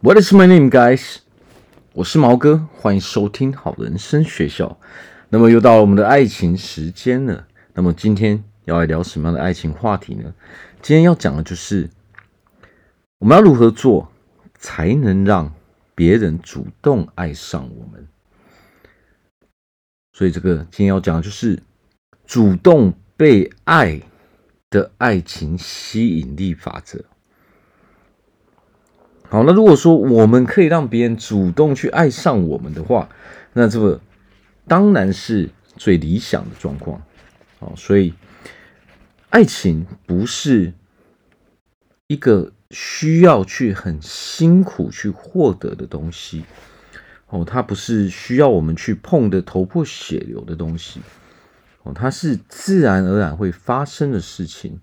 What is my name, guys？我是毛哥，欢迎收听好人生学校。那么又到了我们的爱情时间了。那么今天要来聊什么样的爱情话题呢？今天要讲的就是我们要如何做才能让别人主动爱上我们。所以这个今天要讲的就是主动被爱的爱情吸引力法则。好，那如果说我们可以让别人主动去爱上我们的话，那这个当然是最理想的状况。哦，所以爱情不是一个需要去很辛苦去获得的东西。哦，它不是需要我们去碰的头破血流的东西。哦，它是自然而然会发生的事情。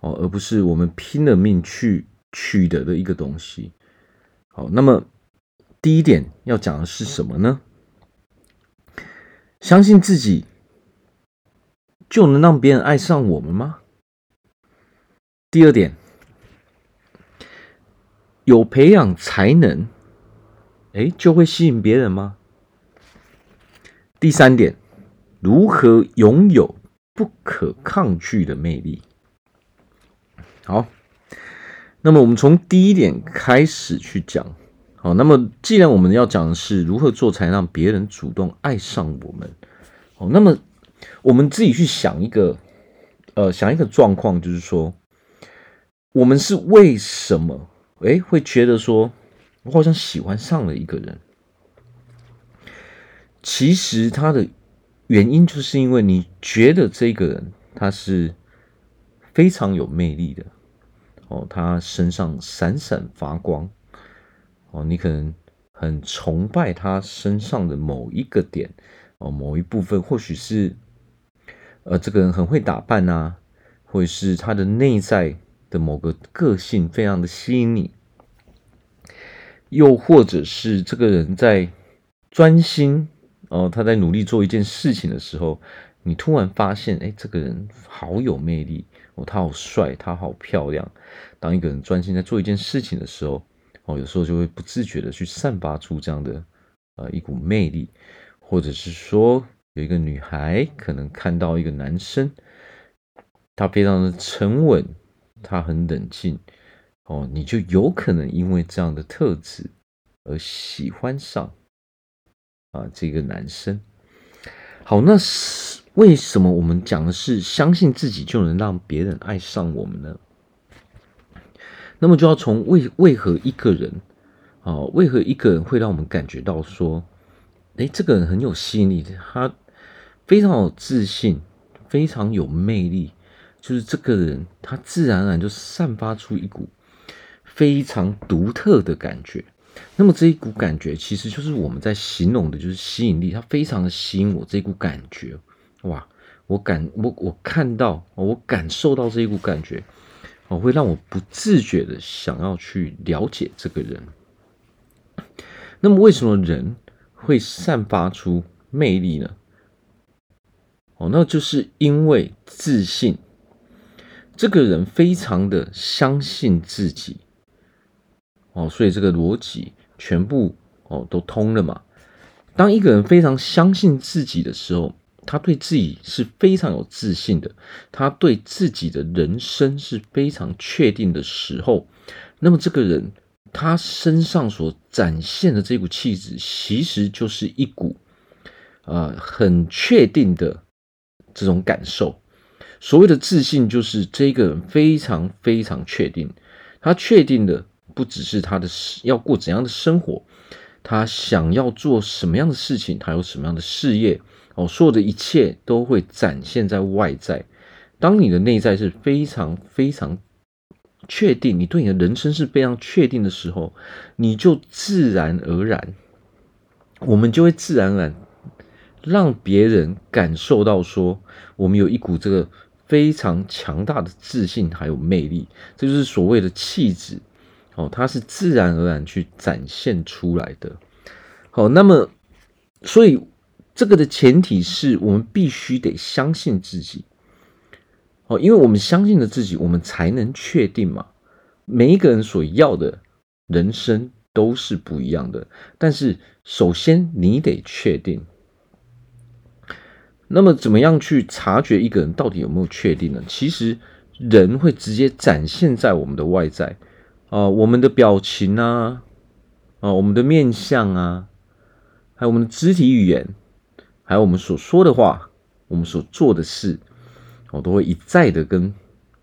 哦，而不是我们拼了命去取得的一个东西。好，那么第一点要讲的是什么呢？相信自己就能让别人爱上我们吗？第二点，有培养才能，哎，就会吸引别人吗？第三点，如何拥有不可抗拒的魅力？好，那么我们从第一点开始去讲。好，那么既然我们要讲的是如何做才让别人主动爱上我们，好，那么我们自己去想一个，呃，想一个状况，就是说，我们是为什么，诶，会觉得说我好像喜欢上了一个人？其实他的原因就是因为你觉得这个人他是非常有魅力的。他身上闪闪发光，哦，你可能很崇拜他身上的某一个点，哦，某一部分，或许是，呃，这个人很会打扮啊，或者是他的内在的某个个性非常的吸引你，又或者是这个人在专心，哦，他在努力做一件事情的时候，你突然发现，哎，这个人好有魅力。哦，他好帅，他好漂亮。当一个人专心在做一件事情的时候，哦，有时候就会不自觉的去散发出这样的呃一股魅力，或者是说有一个女孩可能看到一个男生，他非常的沉稳，他很冷静，哦，你就有可能因为这样的特质而喜欢上啊这个男生。好，那是。为什么我们讲的是相信自己就能让别人爱上我们呢？那么就要从为为何一个人啊，为何一个人会让我们感觉到说，诶，这个人很有吸引力，他非常有自信，非常有魅力，就是这个人他自然而然就散发出一股非常独特的感觉。那么这一股感觉其实就是我们在形容的，就是吸引力，它非常的吸引我这股感觉。哇！我感我我看到，我感受到这一股感觉，我会让我不自觉的想要去了解这个人。那么，为什么人会散发出魅力呢？哦，那就是因为自信。这个人非常的相信自己，哦，所以这个逻辑全部哦都通了嘛。当一个人非常相信自己的时候，他对自己是非常有自信的，他对自己的人生是非常确定的时候，那么这个人他身上所展现的这股气质，其实就是一股啊、很确定的这种感受。所谓的自信，就是这个人非常非常确定，他确定的不只是他的要过怎样的生活，他想要做什么样的事情，他有什么样的事业。哦，所有的一切都会展现在外在。当你的内在是非常非常确定，你对你的人生是非常确定的时候，你就自然而然，我们就会自然而然让别人感受到说，我们有一股这个非常强大的自信还有魅力，这就是所谓的气质。哦，它是自然而然去展现出来的。好，那么所以。这个的前提是我们必须得相信自己，哦，因为我们相信了自己，我们才能确定嘛。每一个人所要的人生都是不一样的。但是首先你得确定，那么怎么样去察觉一个人到底有没有确定呢？其实人会直接展现在我们的外在啊、我们的表情啊，啊、我们的面相啊，还有我们的肢体语言，还有我们所说的话，我们所做的事，我、都会一再的跟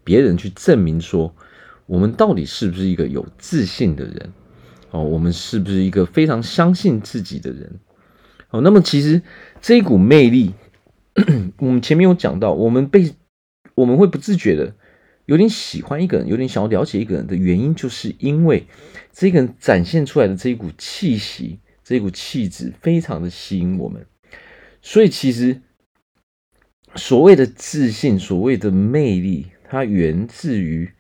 别人去证明说，我们到底是不是一个有自信的人？哦，我们是不是一个非常相信自己的人？哦，那么其实这一股魅力，我们前面有讲到，我们被我们会不自觉的有点喜欢一个人，有点想要了解一个人的原因，就是因为这个人展现出来的这一股气息，这一股气质，非常的吸引我们。所以，其实所谓的自信，所谓的魅力，它源自于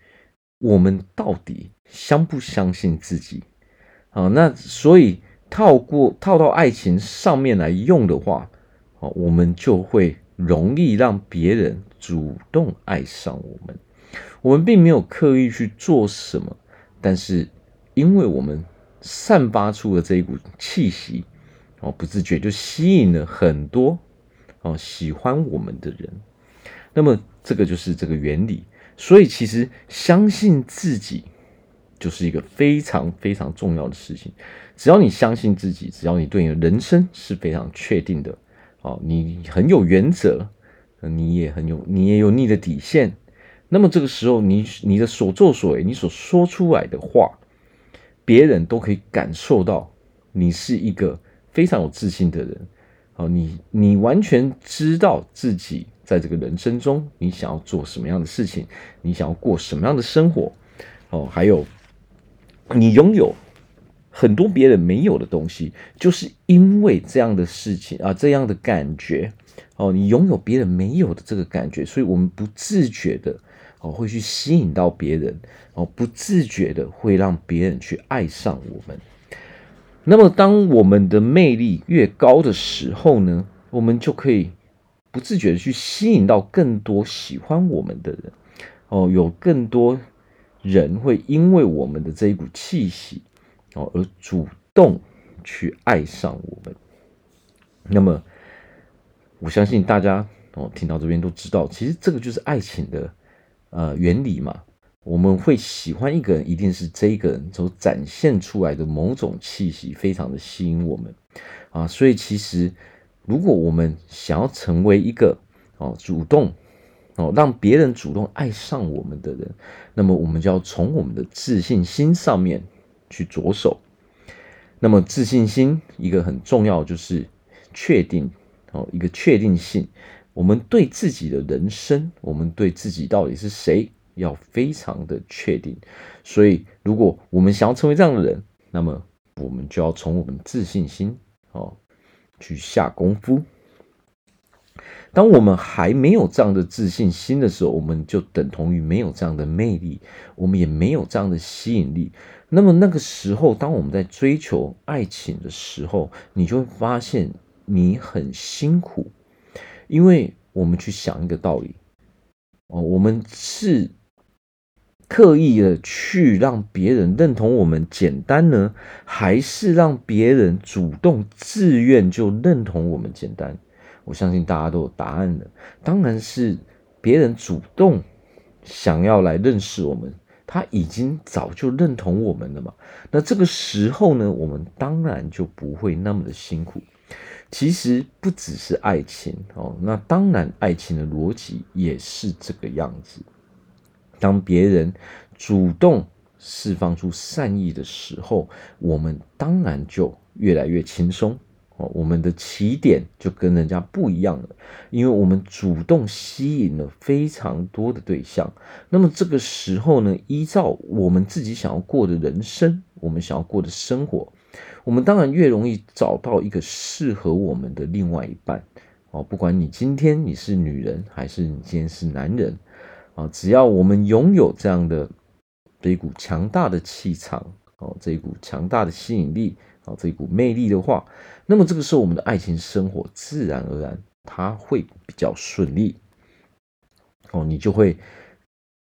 我们到底相不相信自己。啊，那所以套过套到爱情上面来用的话，啊，我们就会容易让别人主动爱上我们。我们并没有刻意去做什么，但是因为我们散发出了这一股气息，哦，不自觉就吸引了很多哦喜欢我们的人。那么这个就是这个原理。所以其实相信自己。就是一个非常非常重要的事情。只要你相信自己，只要你对你的人生是非常确定的，哦，你很有原则，你也很有，你也有你的底线。那么这个时候，你你的所作所为，你所说出来的话，别人都可以感受到你是一个非常有自信的人。哦，你你完全知道自己在这个人生中，你想要做什么样的事情，你想要过什么样的生活。哦，还有。你拥有很多别人没有的东西，就是因为这样的事情啊，这样的感觉哦，你拥有别人没有的这个感觉，所以我们不自觉的哦会去吸引到别人哦，不自觉的会让别人去爱上我们。那么，当我们的魅力越高的时候呢，我们就可以不自觉的去吸引到更多喜欢我们的人哦，有更多。人会因为我们的这一股气息哦，而主动去爱上我们。那么，我相信大家哦，听到这边都知道，其实这个就是爱情的呃原理嘛。我们会喜欢一个人，一定是这个人所展现出来的某种气息非常的吸引我们啊。所以，其实如果我们想要成为一个哦主动。哦，让别人主动爱上我们的人，那么我们就要从我们的自信心上面去着手。那么自信心一个很重要就是确定哦，一个确定性。我们对自己的人生，我们对自己到底是谁，要非常的确定。所以，如果我们想要成为这样的人，那么我们就要从我们自信心哦去下功夫。当我们还没有这样的自信心的时候，我们就等同于没有这样的魅力，我们也没有这样的吸引力。那么那个时候，当我们在追求爱情的时候，你就会发现你很辛苦，因为我们去想一个道理哦，我们是刻意的去让别人认同我们简单呢，还是让别人主动自愿就认同我们简单？我相信大家都有答案的，当然是别人主动想要来认识我们，他已经早就认同我们了嘛。那这个时候呢，我们当然就不会那么的辛苦。其实不只是爱情哦，那当然爱情的逻辑也是这个样子。当别人主动释放出善意的时候，我们当然就越来越轻松。哦，我们的起点就跟人家不一样了，因为我们主动吸引了非常多的对象。那么这个时候呢，依照我们自己想要过的人生，我们想要过的生活，我们当然越容易找到一个适合我们的另外一半。哦，不管你今天你是女人，还是你今天是男人，啊，只要我们拥有这样的这一股强大的气场，哦，这一股强大的吸引力。啊，这一股魅力的话，那么这个时候我们的爱情生活自然而然它会比较顺利。哦，你就会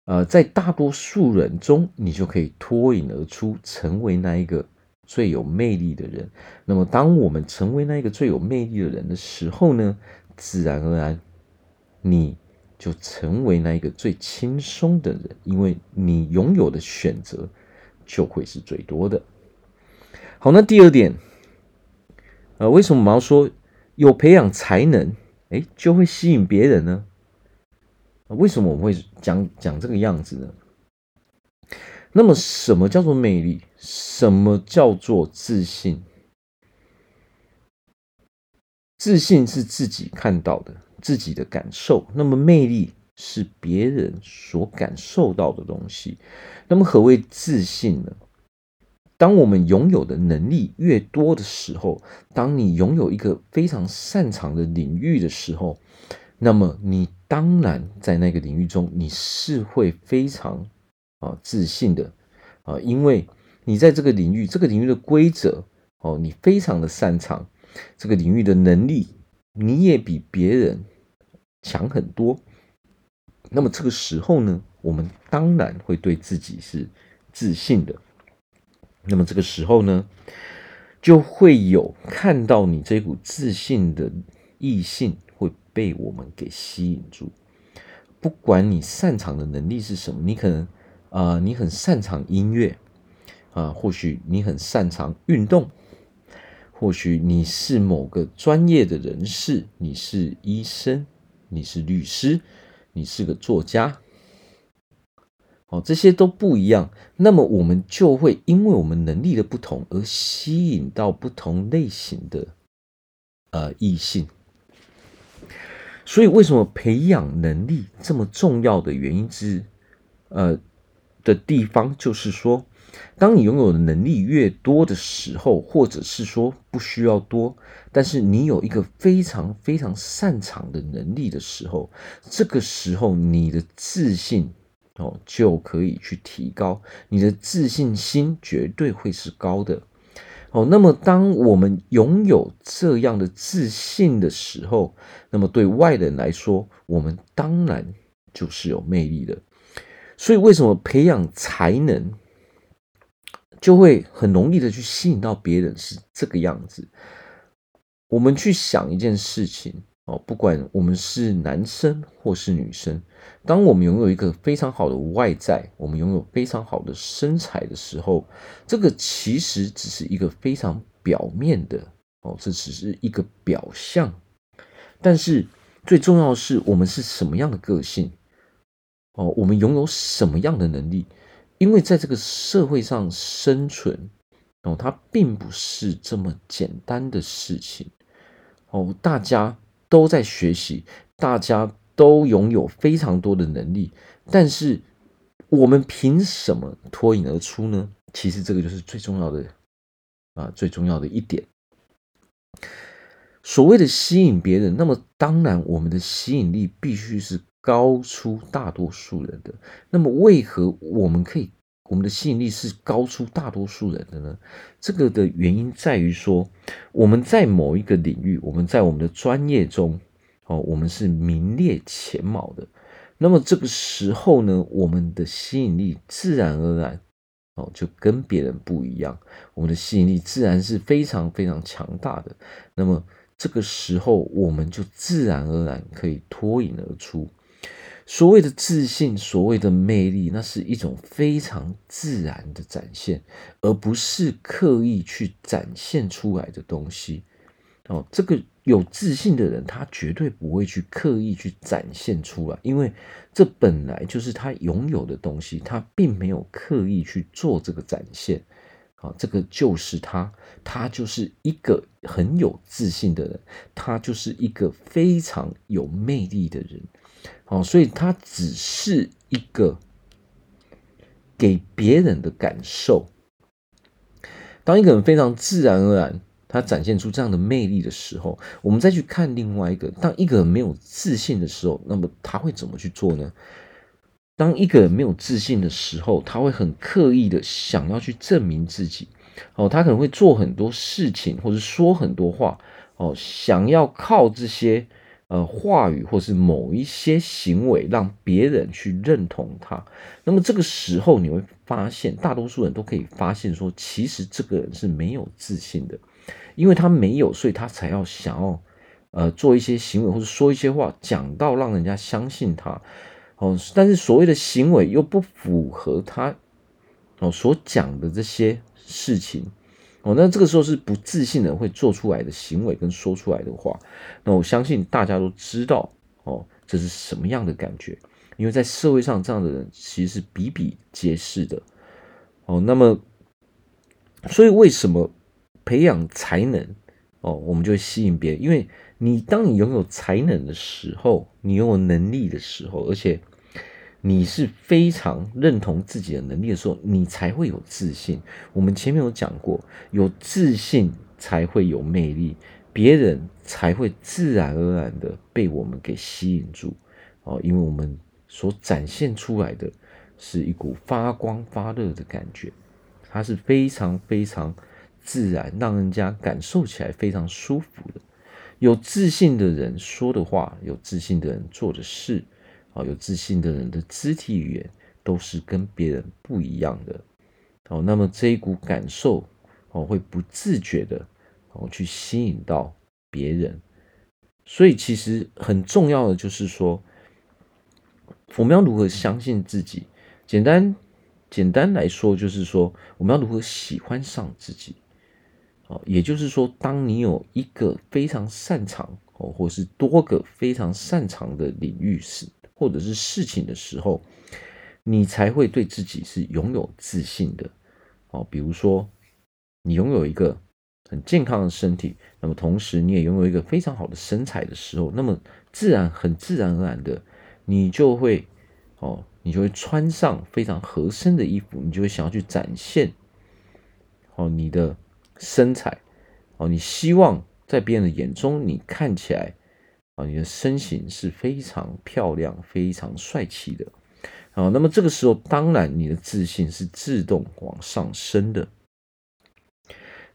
呃，在大多数人中，你就可以脱颖而出，成为那一个最有魅力的人。那么，当我们成为那一个最有魅力的人的时候呢，自然而然，你就成为那一个最轻松的人，因为你拥有的选择就会是最多的。好，那第二点，呃，为什么我们要说有培养才能，哎，就会吸引别人呢？为什么我们会讲讲这个样子呢？那么，什么叫做魅力？什么叫做自信？自信是自己看到的，自己的感受。那么，魅力是别人所感受到的东西。那么，何谓自信呢？当我们拥有的能力越多的时候，当你拥有一个非常擅长的领域的时候，那么你当然在那个领域中，你是会非常啊自信的啊，因为你在这个领域，这个领域的规则哦，你非常的擅长，这个领域的能力你也比别人强很多。那么这个时候呢，我们当然会对自己是自信的。那么这个时候呢，就会有看到你这股自信的异性会被我们给吸引住。不管你擅长的能力是什么，你可能啊、你很擅长音乐啊、或许你很擅长运动，或许你是某个专业的人士，你是医生，你是律师，你是个作家。哦，这些都不一样，那么我们就会因为我们能力的不同而吸引到不同类型的呃异性。所以，为什么培养能力这么重要的原因之呃的地方，就是说，当你拥有的能力越多的时候，或者是说不需要多，但是你有一个非常非常擅长的能力的时候，这个时候你的自信。哦，就可以去提高你的自信心，绝对会是高的。哦，那么当我们拥有这样的自信的时候，那么对外人来说，我们当然就是有魅力的。所以，为什么培养才能就会很容易的去吸引到别人？是这个样子。我们去想一件事情。哦，不管我们是男生或是女生，当我们拥有一个非常好的外在，我们拥有非常好的身材的时候，这个其实只是一个非常表面的哦，这只是一个表象。但是最重要的是，我们是什么样的个性？哦，我们拥有什么样的能力？因为在这个社会上生存，哦，它并不是这么简单的事情。哦，大家。都在学习，大家都拥有非常多的能力，但是我们凭什么脱颖而出呢？其实这个就是最重要的啊，最重要的一点。所谓的吸引别人，那么当然我们的吸引力必须是高出大多数人的。那么为何我们可以？我们的吸引力是高出大多数人的呢？这个的原因在于说，我们在某一个领域，我们在我们的专业中，哦，我们是名列前茅的。那么这个时候呢，我们的吸引力自然而然，哦，就跟别人不一样。我们的吸引力自然是非常非常强大的。那么这个时候，我们就自然而然可以脱颖而出。所谓的自信，所谓的魅力，那是一种非常自然的展现，而不是刻意去展现出来的东西。哦，这个有自信的人，他绝对不会去刻意去展现出来，因为这本来就是他拥有的东西，他并没有刻意去做这个展现。啊，这个就是他，他就是一个很有自信的人，他就是一个非常有魅力的人。哦，所以他只是一个给别人的感受。当一个人非常自然而然，他展现出这样的魅力的时候，我们再去看另外一个。当一个人没有自信的时候，那么他会怎么去做呢？当一个人没有自信的时候，他会很刻意的想要去证明自己。哦，他可能会做很多事情，或者说很多话。哦，想要靠这些。呃话语或是某一些行为让别人去认同他。那么这个时候你会发现，大多数人都可以发现说，其实这个人是没有自信的，因为他没有，所以他才要想要呃做一些行为或者说一些话，讲到让人家相信他。哦，但是所谓的行为又不符合他哦所讲的这些事情哦，那这个时候是不自信的会做出来的行为跟说出来的话，那我相信大家都知道哦，这是什么样的感觉？因为在社会上这样的人其实是比比皆是的哦。那么，所以为什么培养才能哦，我们就会吸引别人？因为你当你拥有才能的时候，你拥有能力的时候，而且。你是非常认同自己的能力的时候，你才会有自信。我们前面有讲过，有自信才会有魅力，别人才会自然而然的被我们给吸引住哦，因为我们所展现出来的是一股发光发热的感觉，它是非常非常自然，让人家感受起来非常舒服的。有自信的人说的话，有自信的人做的事。哦，有自信的人的肢体语言都是跟别人不一样的。哦，那么这一股感受哦，会不自觉的哦去吸引到别人。所以其实很重要的就是说，我们要如何相信自己？简单简单来说，就是说我们要如何喜欢上自己。哦，也就是说，当你有一个非常擅长哦，或是多个非常擅长的领域时，或者是事情的时候，你才会对自己是拥有自信的哦。比如说，你拥有一个很健康的身体，那么同时你也拥有一个非常好的身材的时候，那么自然很自然而然的，你就会哦，你就会穿上非常合身的衣服，你就会想要去展现哦你的身材哦，你希望在别人的眼中你看起来。啊，你的身形是非常漂亮、非常帅气的。啊，那么这个时候，当然你的自信是自动往上升的。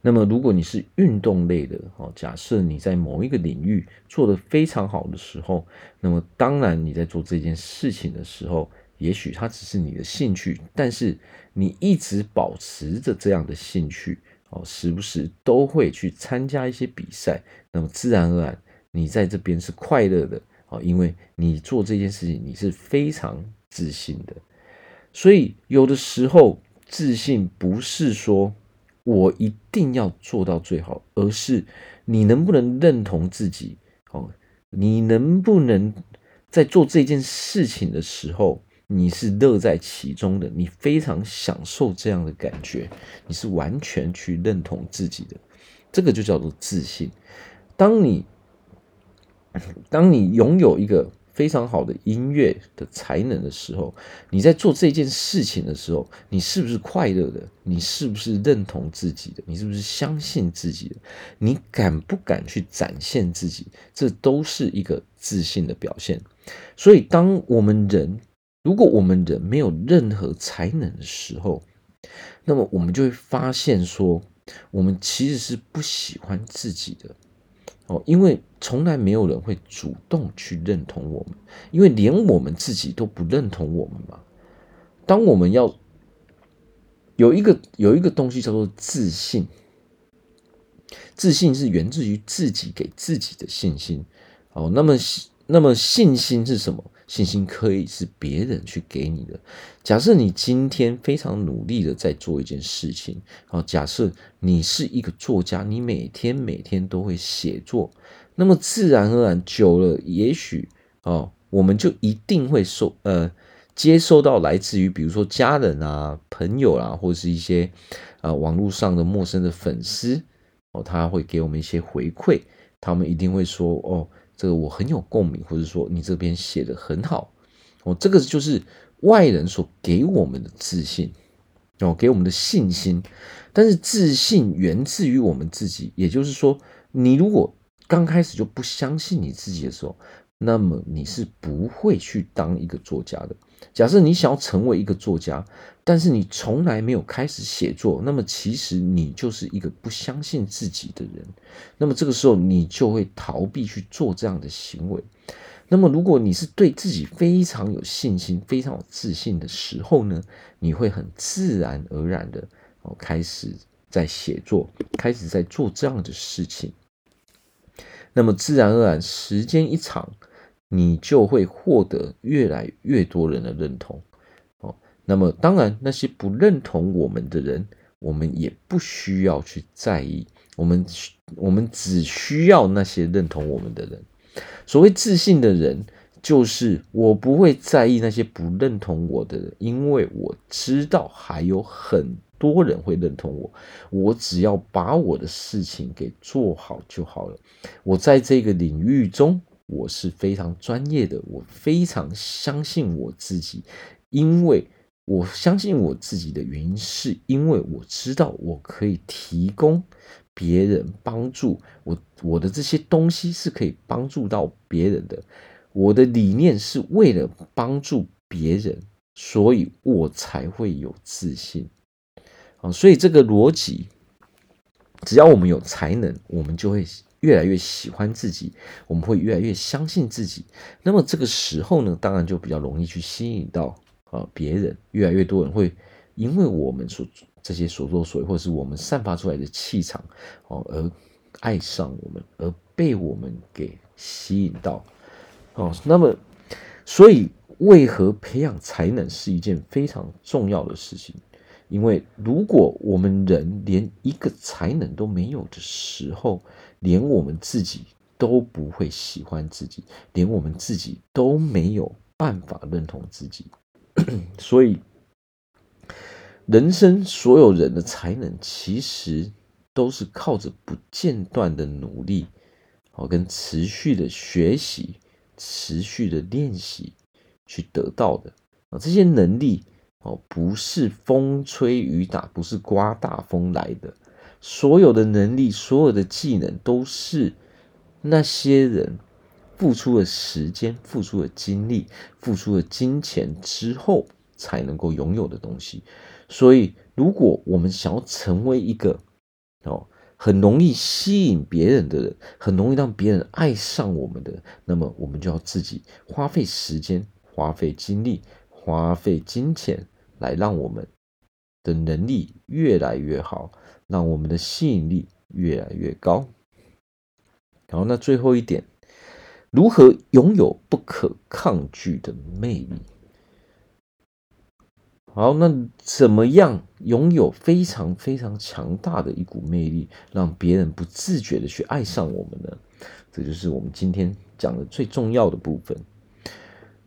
那么，如果你是运动类的，哦，假设你在某一个领域做得非常好的时候，那么当然你在做这件事情的时候，也许它只是你的兴趣，但是你一直保持着这样的兴趣，哦，时不时都会去参加一些比赛，那么自然而然。你在这边是快乐的啊，因为你做这件事情你是非常自信的，所以有的时候自信不是说我一定要做到最好，而是你能不能认同自己哦，你能不能在做这件事情的时候你是乐在其中的，你非常享受这样的感觉，你是完全去认同自己的，这个就叫做自信。当你 当你拥有一个非常好的音乐的才能的时候，你在做这件事情的时候，你是不是快乐的？你是不是认同自己的？你是不是相信自己的？你敢不敢去展现自己？这都是一个自信的表现。所以，当我们人，如果我们人没有任何才能的时候，那么我们就会发现说，我们其实是不喜欢自己的。哦，因为从来没有人会主动去认同我们，因为连我们自己都不认同我们嘛。当我们要有一个有一个东西叫做自信，自信是源自于自己给自己的信心。哦，那么那么信心是什么？信心可以是别人去给你的。假设你今天非常努力的在做一件事情，好，假设你是一个作家，你每天每天都会写作，那么自然而然久了，也许哦，我们就一定会受呃接收到来自于比如说家人啊、朋友啊，或者是一些呃网络上的陌生的粉丝哦，他会给我们一些回馈，他们一定会说哦。这个我很有共鸣，或者说你这边写的很好，哦，这个就是外人所给我们的自信，哦，给我们的信心。但是自信源自于我们自己，也就是说，你如果刚开始就不相信你自己的时候，那么你是不会去当一个作家的。假设你想要成为一个作家，但是你从来没有开始写作，那么其实你就是一个不相信自己的人。那么这个时候你就会逃避去做这样的行为。那么如果你是对自己非常有信心、非常有自信的时候呢，你会很自然而然的哦开始在写作，开始在做这样的事情。那么自然而然，时间一长，你就会获得越来越多人的认同。哦，那么当然，那些不认同我们的人，我们也不需要去在意。我们需我们只需要那些认同我们的人。所谓自信的人，就是我不会在意那些不认同我的人，因为我知道还有很多人会认同我。我只要把我的事情给做好就好了。我在这个领域中，我是非常专业的，我非常相信我自己，因为我相信我自己的原因，是因为我知道我可以提供。别人帮助我，我的这些东西是可以帮助到别人的。我的理念是为了帮助别人，所以我才会有自信。啊，所以这个逻辑，只要我们有才能，我们就会越来越喜欢自己，我们会越来越相信自己。那么这个时候呢，当然就比较容易去吸引到啊别人，越来越多人会因为我们所。这些所作所为，或是我们散发出来的气场，哦，而爱上我们，而被我们给吸引到，哦，那么，所以为何培养才能是一件非常重要的事情？因为如果我们人连一个才能都没有的时候，连我们自己都不会喜欢自己，连我们自己都没有办法认同自己，所以。人生所有人的才能，其实都是靠着不间断的努力，哦，跟持续的学习、持续的练习去得到的啊。这些能力哦，不是风吹雨打，不是刮大风来的。所有的能力，所有的技能，都是那些人付出了时间、付出了精力、付出了金钱之后才能够拥有的东西。所以，如果我们想要成为一个哦很容易吸引别人的人，很容易让别人爱上我们的，那么我们就要自己花费时间、花费精力、花费金钱，来让我们的能力越来越好，让我们的吸引力越来越高。好，那最后一点，如何拥有不可抗拒的魅力？好，那怎么样拥有非常非常强大的一股魅力，让别人不自觉的去爱上我们呢？这就是我们今天讲的最重要的部分。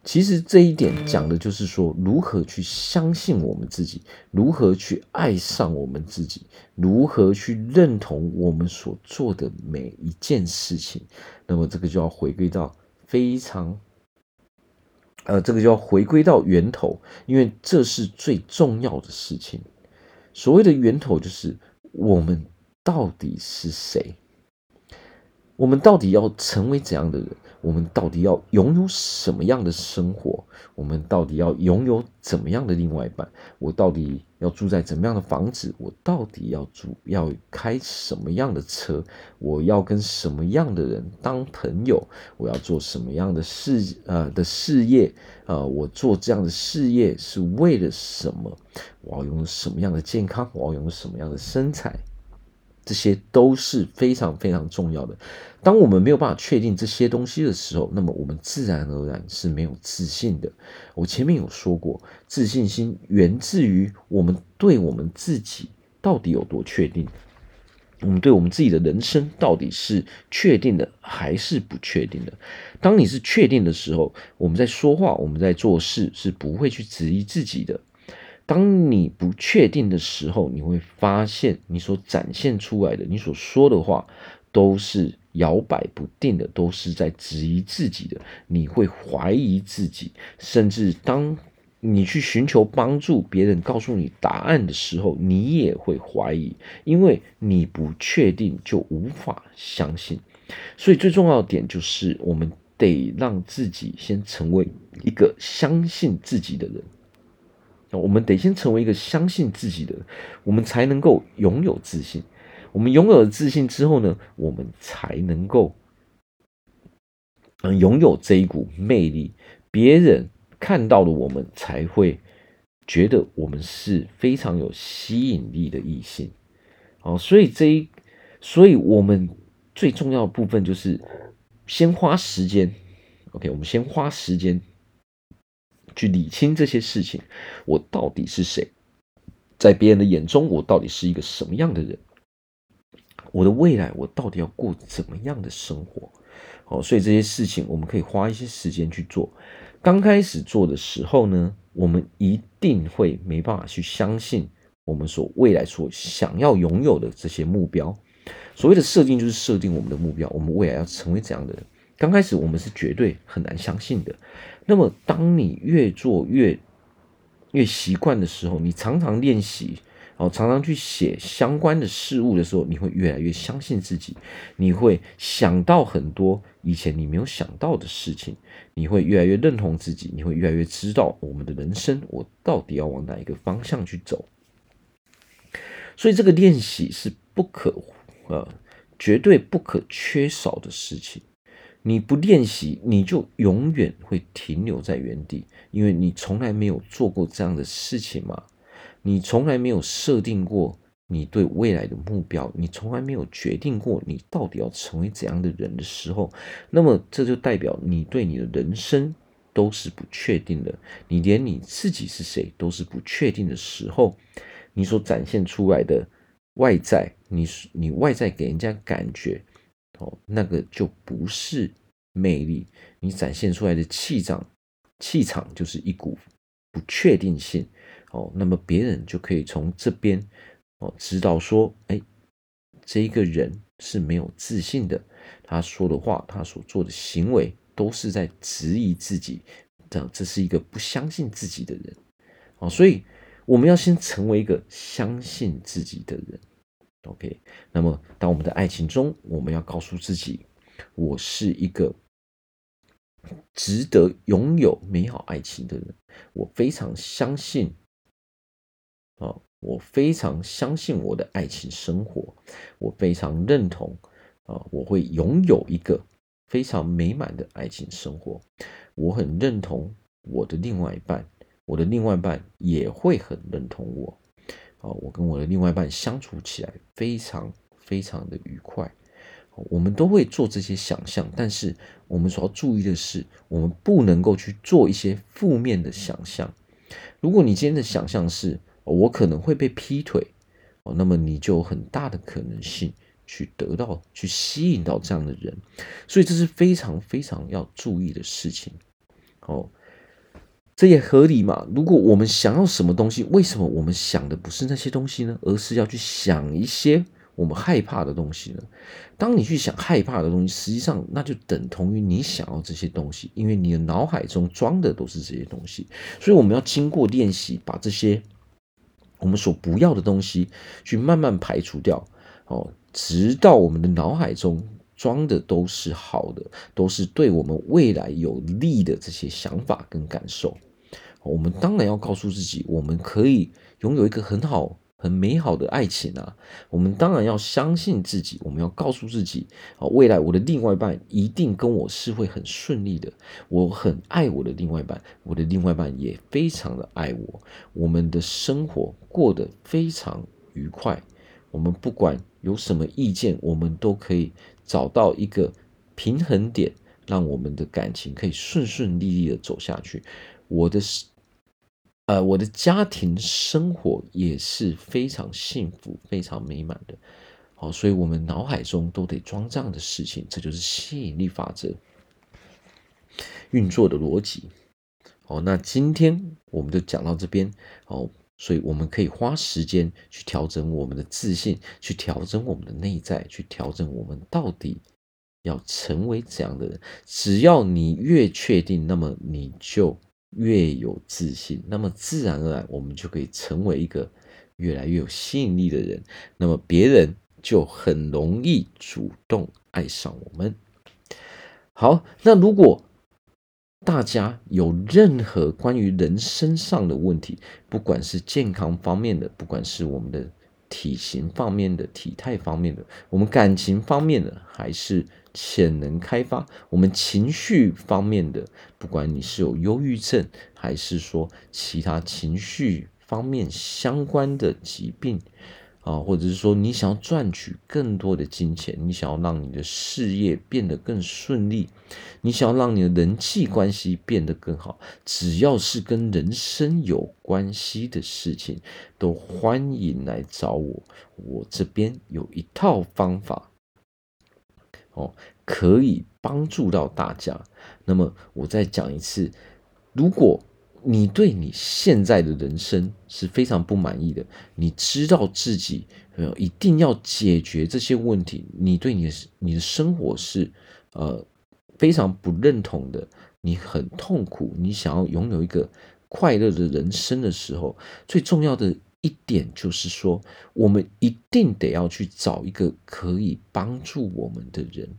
其实这一点讲的就是说，如何去相信我们自己，如何去爱上我们自己，如何去认同我们所做的每一件事情。那么这个就要回归到非常。呃，这个就要回归到源头，因为这是最重要的事情。所谓的源头，就是我们到底是谁？我们到底要成为怎样的人？我们到底要拥有什么样的生活？我们到底要拥有怎么样的另外一半？我到底要住在怎么样的房子？我到底要住要开什么样的车？我要跟什么样的人当朋友？我要做什么样的事呃的事业？呃，我做这样的事业是为了什么？我要拥有什么样的健康？我要拥有什么样的身材？这些都是非常非常重要的。当我们没有办法确定这些东西的时候，那么我们自然而然是没有自信的。我前面有说过，自信心源自于我们对我们自己到底有多确定，我们对我们自己的人生到底是确定的还是不确定的。当你是确定的时候，我们在说话，我们在做事是不会去质疑自己的。当你不确定的时候，你会发现你所展现出来的、你所说的话都是摇摆不定的，都是在质疑自己的。你会怀疑自己，甚至当你去寻求帮助，别人告诉你答案的时候，你也会怀疑，因为你不确定就无法相信。所以最重要的点就是，我们得让自己先成为一个相信自己的人。我们得先成为一个相信自己的，我们才能够拥有自信。我们拥有了自信之后呢，我们才能够嗯拥有这一股魅力，别人看到了我们才会觉得我们是非常有吸引力的异性。好，所以这一，所以我们最重要的部分就是先花时间，OK，我们先花时间。去理清这些事情，我到底是谁？在别人的眼中，我到底是一个什么样的人？我的未来，我到底要过怎么样的生活？哦，所以这些事情我们可以花一些时间去做。刚开始做的时候呢，我们一定会没办法去相信我们所未来所想要拥有的这些目标。所谓的设定，就是设定我们的目标，我们未来要成为怎样的人？刚开始我们是绝对很难相信的。那么，当你越做越越习惯的时候，你常常练习，哦，常常去写相关的事物的时候，你会越来越相信自己。你会想到很多以前你没有想到的事情，你会越来越认同自己，你会越来越知道我们的人生，我到底要往哪一个方向去走。所以，这个练习是不可，呃，绝对不可缺少的事情。你不练习，你就永远会停留在原地，因为你从来没有做过这样的事情嘛。你从来没有设定过你对未来的目标，你从来没有决定过你到底要成为怎样的人的时候，那么这就代表你对你的人生都是不确定的。你连你自己是谁都是不确定的时候，你所展现出来的外在，你你外在给人家感觉。哦，那个就不是魅力，你展现出来的气场，气场就是一股不确定性。哦，那么别人就可以从这边哦知道说，哎，这一个人是没有自信的，他说的话，他所做的行为都是在质疑自己，这，这是一个不相信自己的人。哦，所以我们要先成为一个相信自己的人。OK，那么当我们的爱情中，我们要告诉自己，我是一个值得拥有美好爱情的人。我非常相信，啊，我非常相信我的爱情生活，我非常认同，啊，我会拥有一个非常美满的爱情生活。我很认同我的另外一半，我的另外一半也会很认同我。啊，我跟我的另外一半相处起来非常非常的愉快。我们都会做这些想象，但是我们所要注意的是，我们不能够去做一些负面的想象。如果你今天的想象是我可能会被劈腿，哦，那么你就有很大的可能性去得到、去吸引到这样的人。所以这是非常非常要注意的事情。哦。这也合理嘛？如果我们想要什么东西，为什么我们想的不是那些东西呢？而是要去想一些我们害怕的东西呢？当你去想害怕的东西，实际上那就等同于你想要这些东西，因为你的脑海中装的都是这些东西。所以我们要经过练习，把这些我们所不要的东西去慢慢排除掉，哦，直到我们的脑海中装的都是好的，都是对我们未来有利的这些想法跟感受。我们当然要告诉自己，我们可以拥有一个很好、很美好的爱情啊！我们当然要相信自己，我们要告诉自己，啊，未来我的另外一半一定跟我是会很顺利的。我很爱我的另外一半，我的另外一半也非常的爱我，我们的生活过得非常愉快。我们不管有什么意见，我们都可以找到一个平衡点，让我们的感情可以顺顺利利的走下去。我的呃，我的家庭生活也是非常幸福、非常美满的。好，所以我们脑海中都得装这样的事情，这就是吸引力法则运作的逻辑。好，那今天我们就讲到这边。好，所以我们可以花时间去调整我们的自信，去调整我们的内在，去调整我们到底要成为怎样的人。只要你越确定，那么你就。越有自信，那么自然而然，我们就可以成为一个越来越有吸引力的人。那么别人就很容易主动爱上我们。好，那如果大家有任何关于人身上的问题，不管是健康方面的，不管是我们的体型方面的、体态方面的，我们感情方面的，还是潜能开发，我们情绪方面的，不管你是有忧郁症，还是说其他情绪方面相关的疾病。啊，或者是说你想要赚取更多的金钱，你想要让你的事业变得更顺利，你想要让你的人际关系变得更好，只要是跟人生有关系的事情，都欢迎来找我。我这边有一套方法，哦，可以帮助到大家。那么我再讲一次，如果。你对你现在的人生是非常不满意的，你知道自己呃一定要解决这些问题，你对你的你的生活是呃非常不认同的，你很痛苦，你想要拥有一个快乐的人生的时候，最重要的一点就是说，我们一定得要去找一个可以帮助我们的人。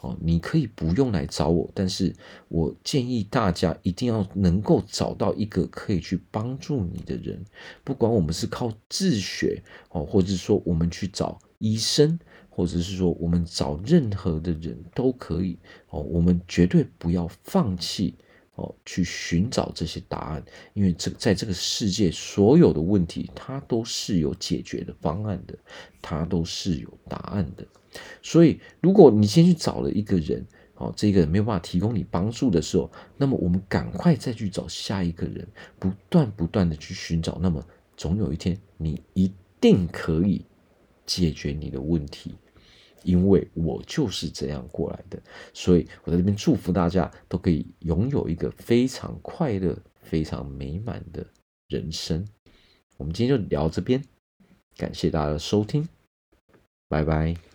哦，你可以不用来找我，但是我建议大家一定要能够找到一个可以去帮助你的人，不管我们是靠自学哦，或者是说我们去找医生，或者是说我们找任何的人都可以哦，我们绝对不要放弃。哦，去寻找这些答案，因为这在这个世界，所有的问题它都是有解决的方案的，它都是有答案的。所以，如果你先去找了一个人，哦，这个人没有办法提供你帮助的时候，那么我们赶快再去找下一个人，不断不断的去寻找，那么总有一天你一定可以解决你的问题。因为我就是这样过来的，所以我在这边祝福大家都可以拥有一个非常快乐、非常美满的人生。我们今天就聊这边，感谢大家的收听，拜拜。